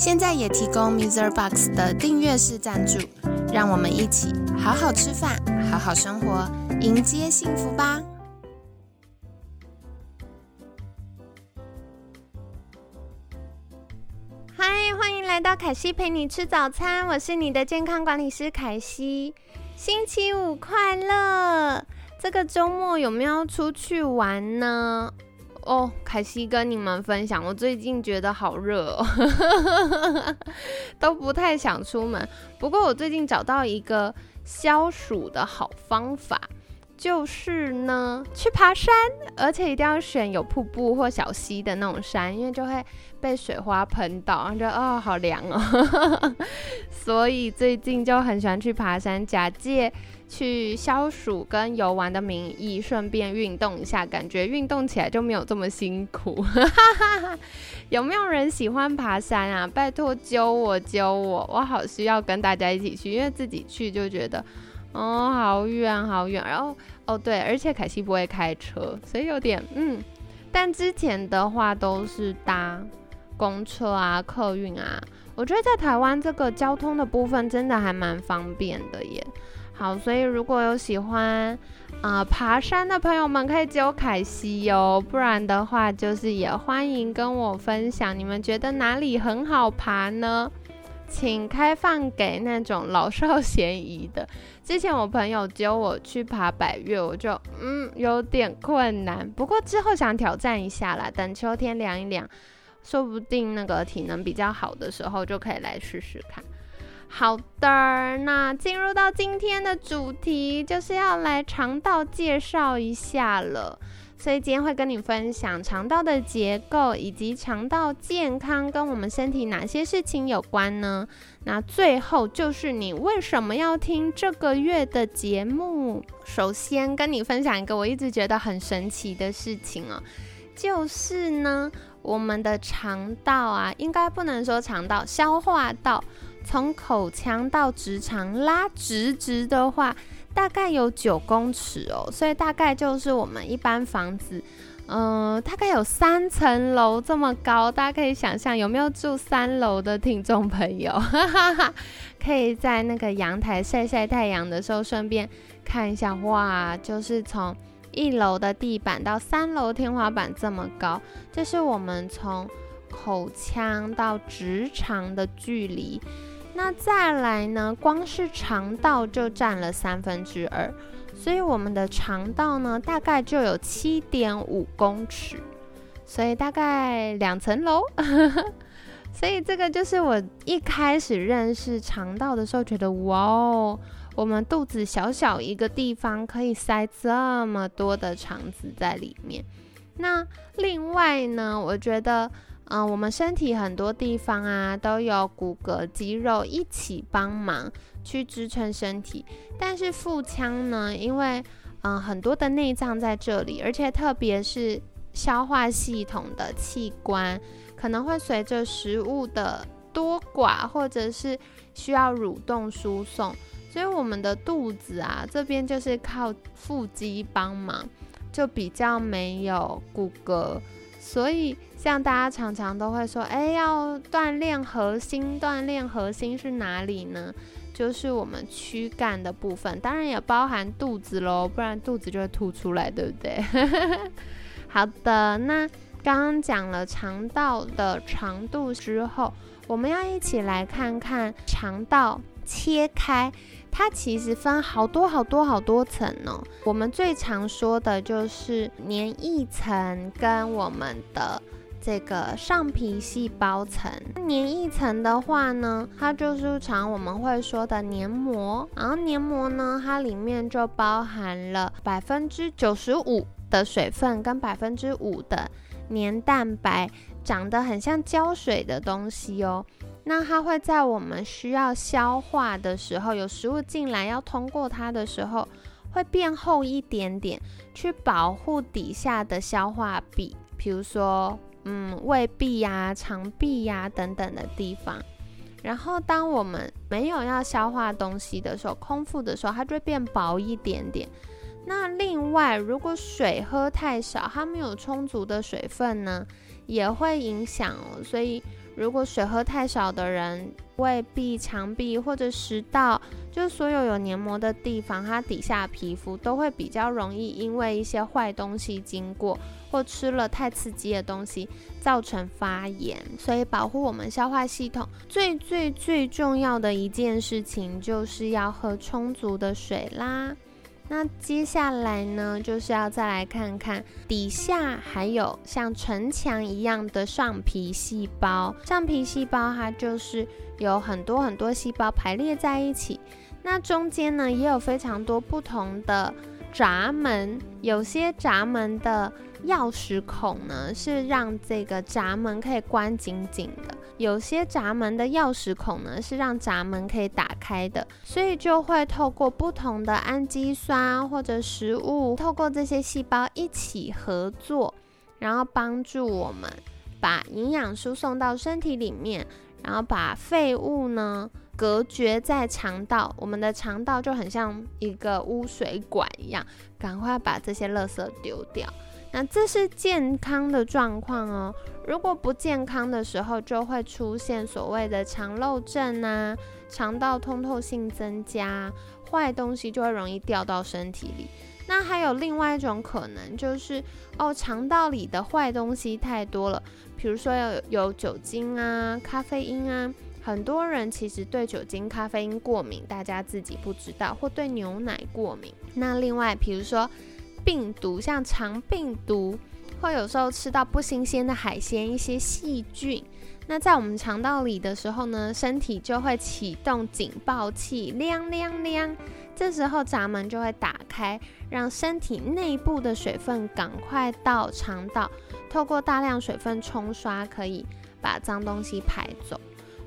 现在也提供 Mr. Box 的订阅式赞助，让我们一起好好吃饭，好好生活，迎接幸福吧！嗨，欢迎来到凯西陪你吃早餐，我是你的健康管理师凯西。星期五快乐！这个周末有没有出去玩呢？哦，凯西跟你们分享，我最近觉得好热哦，都不太想出门。不过我最近找到一个消暑的好方法。就是呢，去爬山，而且一定要选有瀑布或小溪的那种山，因为就会被水花喷到，然后觉得哦好凉哦，所以最近就很喜欢去爬山，假借去消暑跟游玩的名义，顺便运动一下，感觉运动起来就没有这么辛苦。有没有人喜欢爬山啊？拜托揪我揪我，我好需要跟大家一起去，因为自己去就觉得。哦，好远好远，然后哦对，而且凯西不会开车，所以有点嗯，但之前的话都是搭公车啊、客运啊，我觉得在台湾这个交通的部分真的还蛮方便的耶。好，所以如果有喜欢啊爬山的朋友们，可以揪凯西哟，不然的话就是也欢迎跟我分享，你们觉得哪里很好爬呢？请开放给那种老少咸宜的。之前我朋友揪我去爬百越，我就嗯有点困难。不过之后想挑战一下啦，等秋天凉一凉，说不定那个体能比较好的时候就可以来试试看。好的，那进入到今天的主题，就是要来肠道介绍一下了。所以今天会跟你分享肠道的结构以及肠道健康跟我们身体哪些事情有关呢？那最后就是你为什么要听这个月的节目？首先跟你分享一个我一直觉得很神奇的事情哦，就是呢，我们的肠道啊，应该不能说肠道，消化道从口腔到直肠拉直直的话。大概有九公尺哦，所以大概就是我们一般房子，嗯，大概有三层楼这么高。大家可以想象，有没有住三楼的听众朋友？哈哈哈可以在那个阳台晒晒太阳的时候，顺便看一下，哇，就是从一楼的地板到三楼天花板这么高，这是我们从口腔到直肠的距离。那再来呢？光是肠道就占了三分之二，所以我们的肠道呢，大概就有七点五公尺，所以大概两层楼。所以这个就是我一开始认识肠道的时候，觉得哇哦，我们肚子小小一个地方可以塞这么多的肠子在里面。那另外呢，我觉得。嗯，我们身体很多地方啊，都有骨骼、肌肉一起帮忙去支撑身体。但是腹腔呢，因为嗯很多的内脏在这里，而且特别是消化系统的器官，可能会随着食物的多寡，或者是需要蠕动输送，所以我们的肚子啊这边就是靠腹肌帮忙，就比较没有骨骼。所以，像大家常常都会说，哎，要锻炼核心，锻炼核心是哪里呢？就是我们躯干的部分，当然也包含肚子喽，不然肚子就会凸出来，对不对？好的，那刚刚讲了肠道的长度之后，我们要一起来看看肠道切开。它其实分好多好多好多层呢。我们最常说的就是黏液层跟我们的这个上皮细胞层。黏液层的话呢，它就是常我们会说的黏膜。然后黏膜呢，它里面就包含了百分之九十五的水分跟百分之五的黏蛋白，长得很像胶水的东西哦。那它会在我们需要消化的时候，有食物进来要通过它的时候，会变厚一点点，去保护底下的消化壁，比如说，嗯，胃壁呀、肠壁呀等等的地方。然后，当我们没有要消化东西的时候，空腹的时候，它就会变薄一点点。那另外，如果水喝太少，它没有充足的水分呢，也会影响哦。所以，如果水喝太少的人，胃壁、肠壁或者食道，就所有有黏膜的地方，它底下皮肤都会比较容易因为一些坏东西经过，或吃了太刺激的东西造成发炎。所以，保护我们消化系统最最最重要的一件事情，就是要喝充足的水啦。那接下来呢，就是要再来看看底下还有像城墙一样的上皮细胞。上皮细胞它就是有很多很多细胞排列在一起，那中间呢也有非常多不同的闸门，有些闸门的钥匙孔呢是让这个闸门可以关紧紧的。有些闸门的钥匙孔呢，是让闸门可以打开的，所以就会透过不同的氨基酸或者食物，透过这些细胞一起合作，然后帮助我们把营养输送到身体里面，然后把废物呢隔绝在肠道。我们的肠道就很像一个污水管一样，赶快把这些垃圾丢掉。那这是健康的状况哦。如果不健康的时候，就会出现所谓的肠漏症啊，肠道通透性增加，坏东西就会容易掉到身体里。那还有另外一种可能，就是哦，肠道里的坏东西太多了，比如说有有酒精啊、咖啡因啊。很多人其实对酒精、咖啡因过敏，大家自己不知道，或对牛奶过敏。那另外，比如说。病毒像肠病毒，会有时候吃到不新鲜的海鲜，一些细菌，那在我们肠道里的时候呢，身体就会启动警报器，亮亮亮，这时候闸门就会打开，让身体内部的水分赶快到肠道，透过大量水分冲刷，可以把脏东西排走。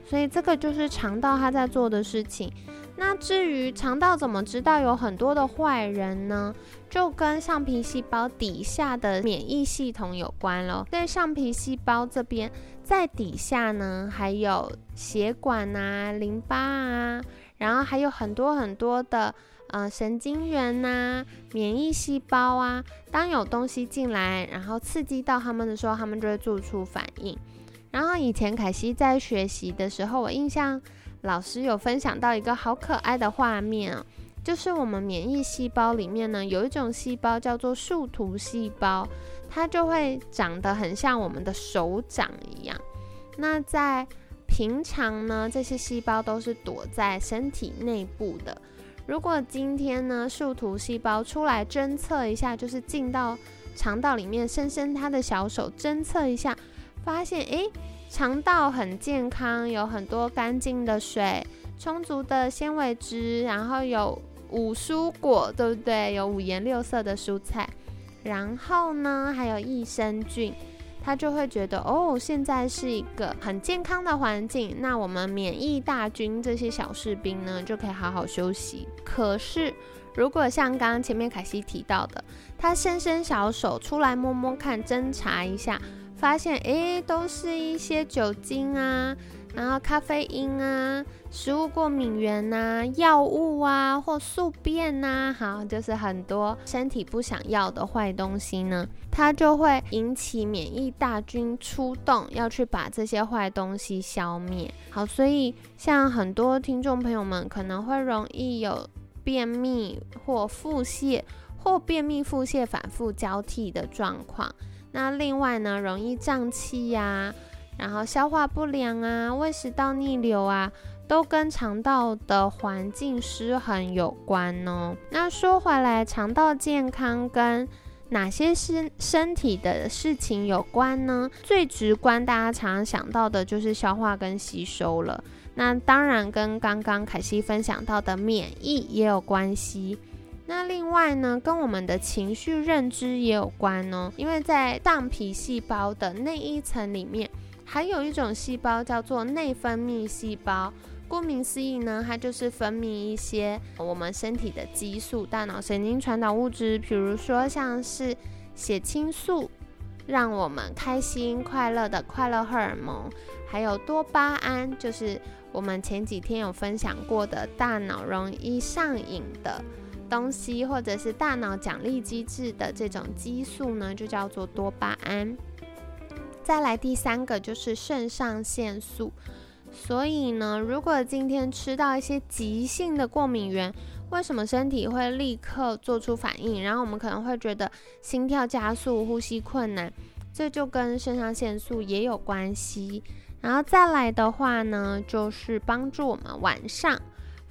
所以这个就是肠道它在做的事情。那至于肠道怎么知道有很多的坏人呢？就跟上皮细胞底下的免疫系统有关了。在上皮细胞这边，在底下呢，还有血管啊、淋巴啊，然后还有很多很多的呃神经元呐、免疫细胞啊。当有东西进来，然后刺激到他们的时候，他们就会做出反应。然后以前凯西在学习的时候，我印象。老师有分享到一个好可爱的画面啊，就是我们免疫细胞里面呢，有一种细胞叫做树突细胞，它就会长得很像我们的手掌一样。那在平常呢，这些细胞都是躲在身体内部的。如果今天呢，树突细胞出来侦测一下，就是进到肠道里面，伸伸它的小手侦测一下，发现诶。肠道很健康，有很多干净的水，充足的纤维质，然后有五蔬果，对不对？有五颜六色的蔬菜，然后呢，还有益生菌，他就会觉得哦，现在是一个很健康的环境。那我们免疫大军这些小士兵呢，就可以好好休息。可是，如果像刚刚前面凯西提到的，他伸伸小手出来摸摸看，侦查一下。发现诶，都是一些酒精啊，然后咖啡因啊，食物过敏源呐，药物啊，或宿便呐，好，就是很多身体不想要的坏东西呢，它就会引起免疫大军出动，要去把这些坏东西消灭。好，所以像很多听众朋友们可能会容易有便秘或腹泻，或便秘腹泻反复交替的状况。那另外呢，容易胀气呀，然后消化不良啊，胃食道逆流啊，都跟肠道的环境失衡有关哦。那说回来，肠道健康跟哪些身身体的事情有关呢？最直观，大家常常想到的就是消化跟吸收了。那当然跟刚刚凯西分享到的免疫也有关系。那另外呢，跟我们的情绪认知也有关哦，因为在上皮细胞的那一层里面，还有一种细胞叫做内分泌细胞。顾名思义呢，它就是分泌一些我们身体的激素、大脑神经传导物质，比如说像是血清素，让我们开心快乐的快乐荷尔蒙，还有多巴胺，就是我们前几天有分享过的大脑容易上瘾的东西，或者是大脑奖励机制的这种激素呢，就叫做多巴胺。再来第三个就是肾上腺素。所以呢，如果今天吃到一些急性的过敏源，为什么身体会立刻做出反应？然后我们可能会觉得心跳加速、呼吸困难，这就跟肾上腺素也有关系。然后再来的话呢，就是帮助我们晚上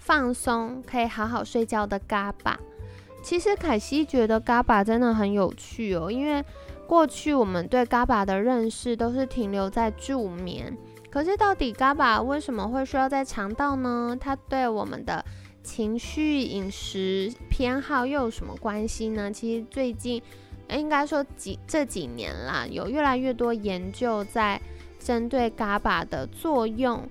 放松，可以好好睡觉的嘎巴。其实凯西觉得嘎巴真的很有趣哦，因为过去我们对嘎巴的认识都是停留在助眠。可是，到底嘎巴为什么会需要在肠道呢？它对我们的情绪、饮食偏好又有什么关系呢？其实最近，应该说几这几年啦，有越来越多研究在针对嘎巴的作用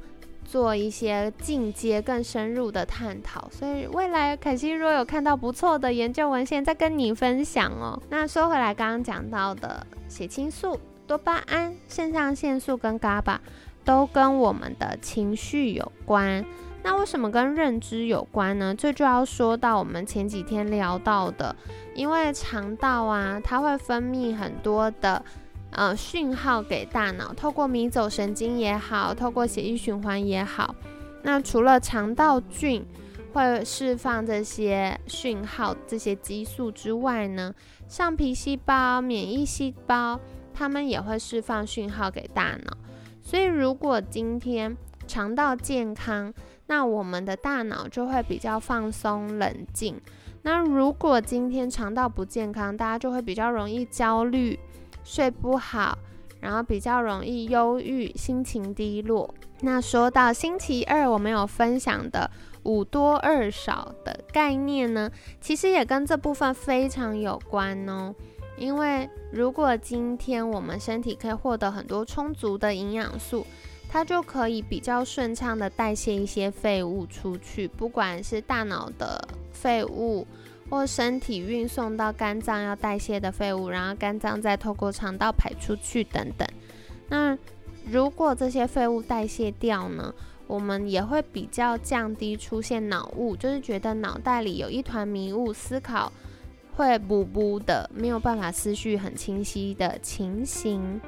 做一些进阶、更深入的探讨。所以，未来凯西若有看到不错的研究文献，再跟你分享哦。那说回来，刚刚讲到的血清素、多巴胺、肾上腺素跟 GABA。都跟我们的情绪有关，那为什么跟认知有关呢？这就要说到我们前几天聊到的，因为肠道啊，它会分泌很多的呃讯号给大脑，透过迷走神经也好，透过血液循环也好。那除了肠道菌会释放这些讯号、这些激素之外呢，上皮细胞、免疫细胞，它们也会释放讯号给大脑。所以，如果今天肠道健康，那我们的大脑就会比较放松、冷静。那如果今天肠道不健康，大家就会比较容易焦虑、睡不好，然后比较容易忧郁、心情低落。那说到星期二我们有分享的五多二少的概念呢，其实也跟这部分非常有关哦。因为如果今天我们身体可以获得很多充足的营养素，它就可以比较顺畅的代谢一些废物出去，不管是大脑的废物，或身体运送到肝脏要代谢的废物，然后肝脏再透过肠道排出去等等。那如果这些废物代谢掉呢，我们也会比较降低出现脑雾，就是觉得脑袋里有一团迷雾，思考。会补补的，没有办法思绪很清晰的情形。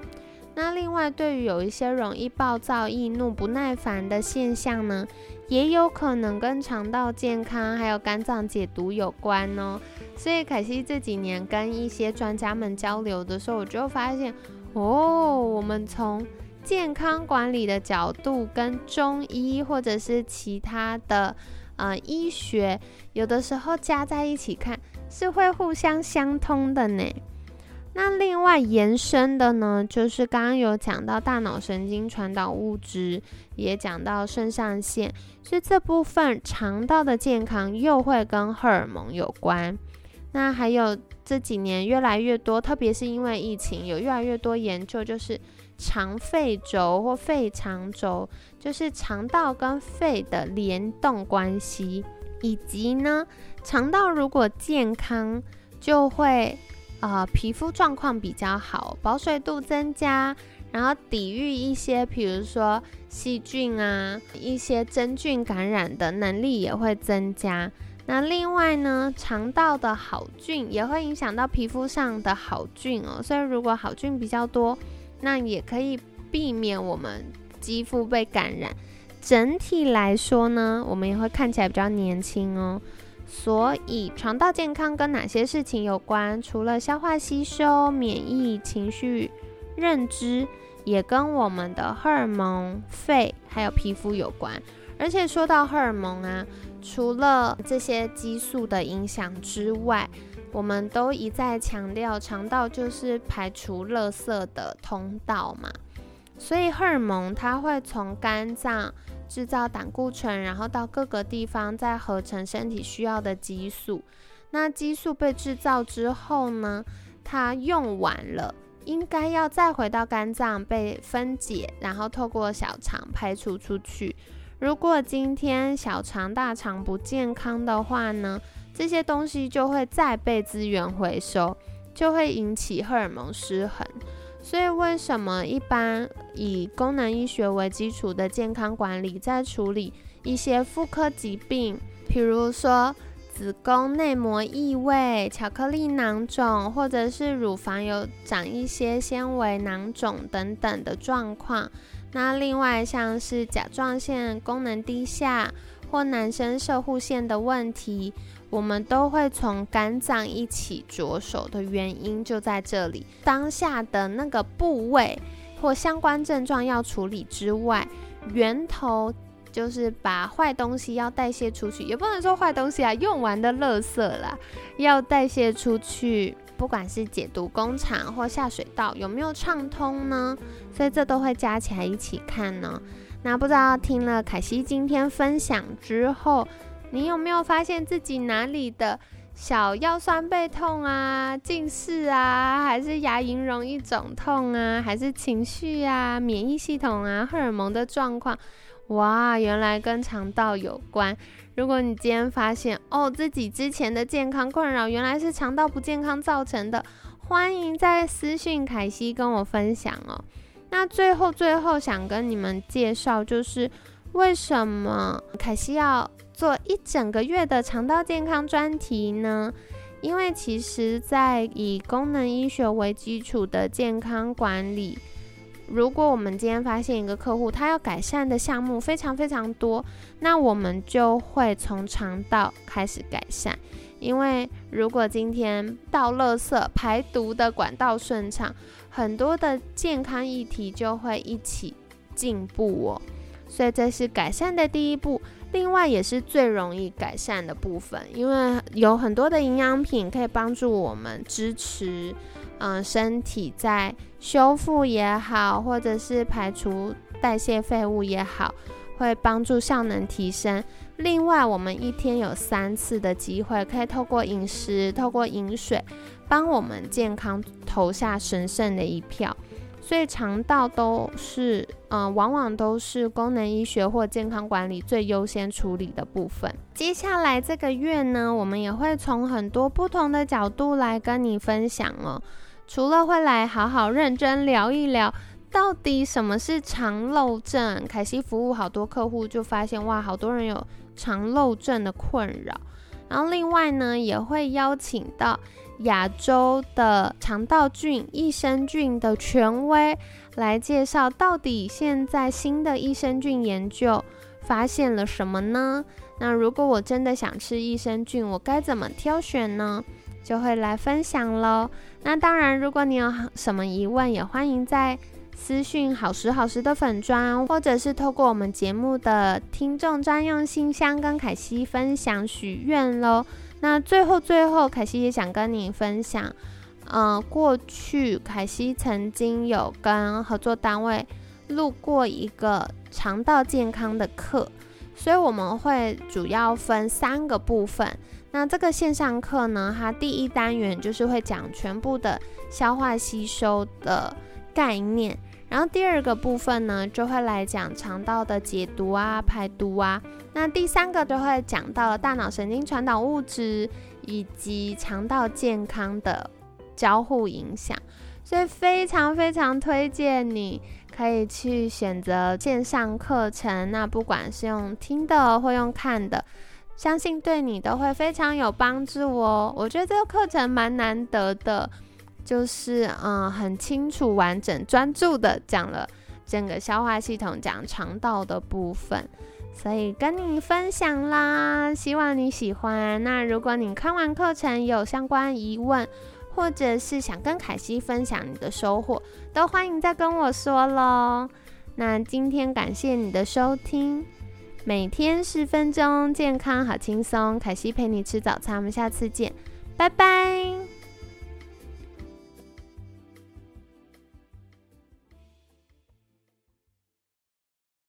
那另外，对于有一些容易暴躁、易怒、不耐烦的现象呢，也有可能跟肠道健康还有肝脏解毒有关哦。所以凯西这几年跟一些专家们交流的时候，我就发现，哦，我们从健康管理的角度，跟中医或者是其他的呃医学，有的时候加在一起看。是会互相相通的呢。那另外延伸的呢，就是刚刚有讲到大脑神经传导物质，也讲到肾上腺，所以这部分肠道的健康又会跟荷尔蒙有关。那还有这几年越来越多，特别是因为疫情，有越来越多研究，就是肠肺轴或肺肠轴，就是肠道跟肺的联动关系。以及呢，肠道如果健康，就会呃皮肤状况比较好，保水度增加，然后抵御一些，比如说细菌啊、一些真菌感染的能力也会增加。那另外呢，肠道的好菌也会影响到皮肤上的好菌哦，所以如果好菌比较多，那也可以避免我们肌肤被感染。整体来说呢，我们也会看起来比较年轻哦。所以肠道健康跟哪些事情有关？除了消化吸收、免疫、情绪、认知，也跟我们的荷尔蒙、肺还有皮肤有关。而且说到荷尔蒙啊，除了这些激素的影响之外，我们都一再强调，肠道就是排除垃圾的通道嘛。所以荷尔蒙它会从肝脏。制造胆固醇，然后到各个地方再合成身体需要的激素。那激素被制造之后呢，它用完了应该要再回到肝脏被分解，然后透过小肠排除出去。如果今天小肠、大肠不健康的话呢，这些东西就会再被资源回收，就会引起荷尔蒙失衡。所以，为什么一般以功能医学为基础的健康管理，在处理一些妇科疾病，譬如说子宫内膜异位、巧克力囊肿，或者是乳房有长一些纤维囊肿等等的状况？那另外像是甲状腺功能低下或男生射护腺的问题。我们都会从肝脏一起着手的原因就在这里。当下的那个部位或相关症状要处理之外，源头就是把坏东西要代谢出去，也不能说坏东西啊，用完的垃圾啦，要代谢出去。不管是解毒工厂或下水道有没有畅通呢？所以这都会加起来一起看呢。那不知道听了凯西今天分享之后。你有没有发现自己哪里的小腰酸背痛啊、近视啊，还是牙龈容易肿痛啊，还是情绪啊、免疫系统啊、荷尔蒙的状况？哇，原来跟肠道有关。如果你今天发现哦，自己之前的健康困扰原来是肠道不健康造成的，欢迎在私讯凯西跟我分享哦。那最后最后想跟你们介绍，就是为什么凯西要。做一整个月的肠道健康专题呢？因为其实，在以功能医学为基础的健康管理，如果我们今天发现一个客户他要改善的项目非常非常多，那我们就会从肠道开始改善。因为如果今天倒垃圾、排毒的管道顺畅，很多的健康议题就会一起进步哦。所以这是改善的第一步。另外也是最容易改善的部分，因为有很多的营养品可以帮助我们支持，嗯，身体在修复也好，或者是排除代谢废物也好，会帮助效能提升。另外，我们一天有三次的机会，可以透过饮食、透过饮水，帮我们健康投下神圣的一票。所以肠道都是，嗯，往往都是功能医学或健康管理最优先处理的部分。接下来这个月呢，我们也会从很多不同的角度来跟你分享哦。除了会来好好认真聊一聊，到底什么是肠漏症？凯西服务好多客户就发现，哇，好多人有肠漏症的困扰。然后另外呢，也会邀请到。亚洲的肠道菌益生菌的权威来介绍，到底现在新的益生菌研究发现了什么呢？那如果我真的想吃益生菌，我该怎么挑选呢？就会来分享喽。那当然，如果你有什么疑问，也欢迎在私讯好时好时的粉砖，或者是透过我们节目的听众专用信箱跟凯西分享许愿喽。那最后，最后，凯西也想跟你分享，嗯，过去凯西曾经有跟合作单位录过一个肠道健康的课，所以我们会主要分三个部分。那这个线上课呢，它第一单元就是会讲全部的消化吸收的概念。然后第二个部分呢，就会来讲肠道的解毒啊、排毒啊。那第三个就会讲到了大脑神经传导物质以及肠道健康的交互影响。所以非常非常推荐你可以去选择线上课程。那不管是用听的或用看的，相信对你都会非常有帮助哦。我觉得这个课程蛮难得的。就是嗯，很清楚、完整、专注的讲了整个消化系统，讲肠道的部分，所以跟你分享啦，希望你喜欢。那如果你看完课程有相关疑问，或者是想跟凯西分享你的收获，都欢迎再跟我说喽。那今天感谢你的收听，每天十分钟，健康好轻松，凯西陪你吃早餐，我们下次见，拜拜。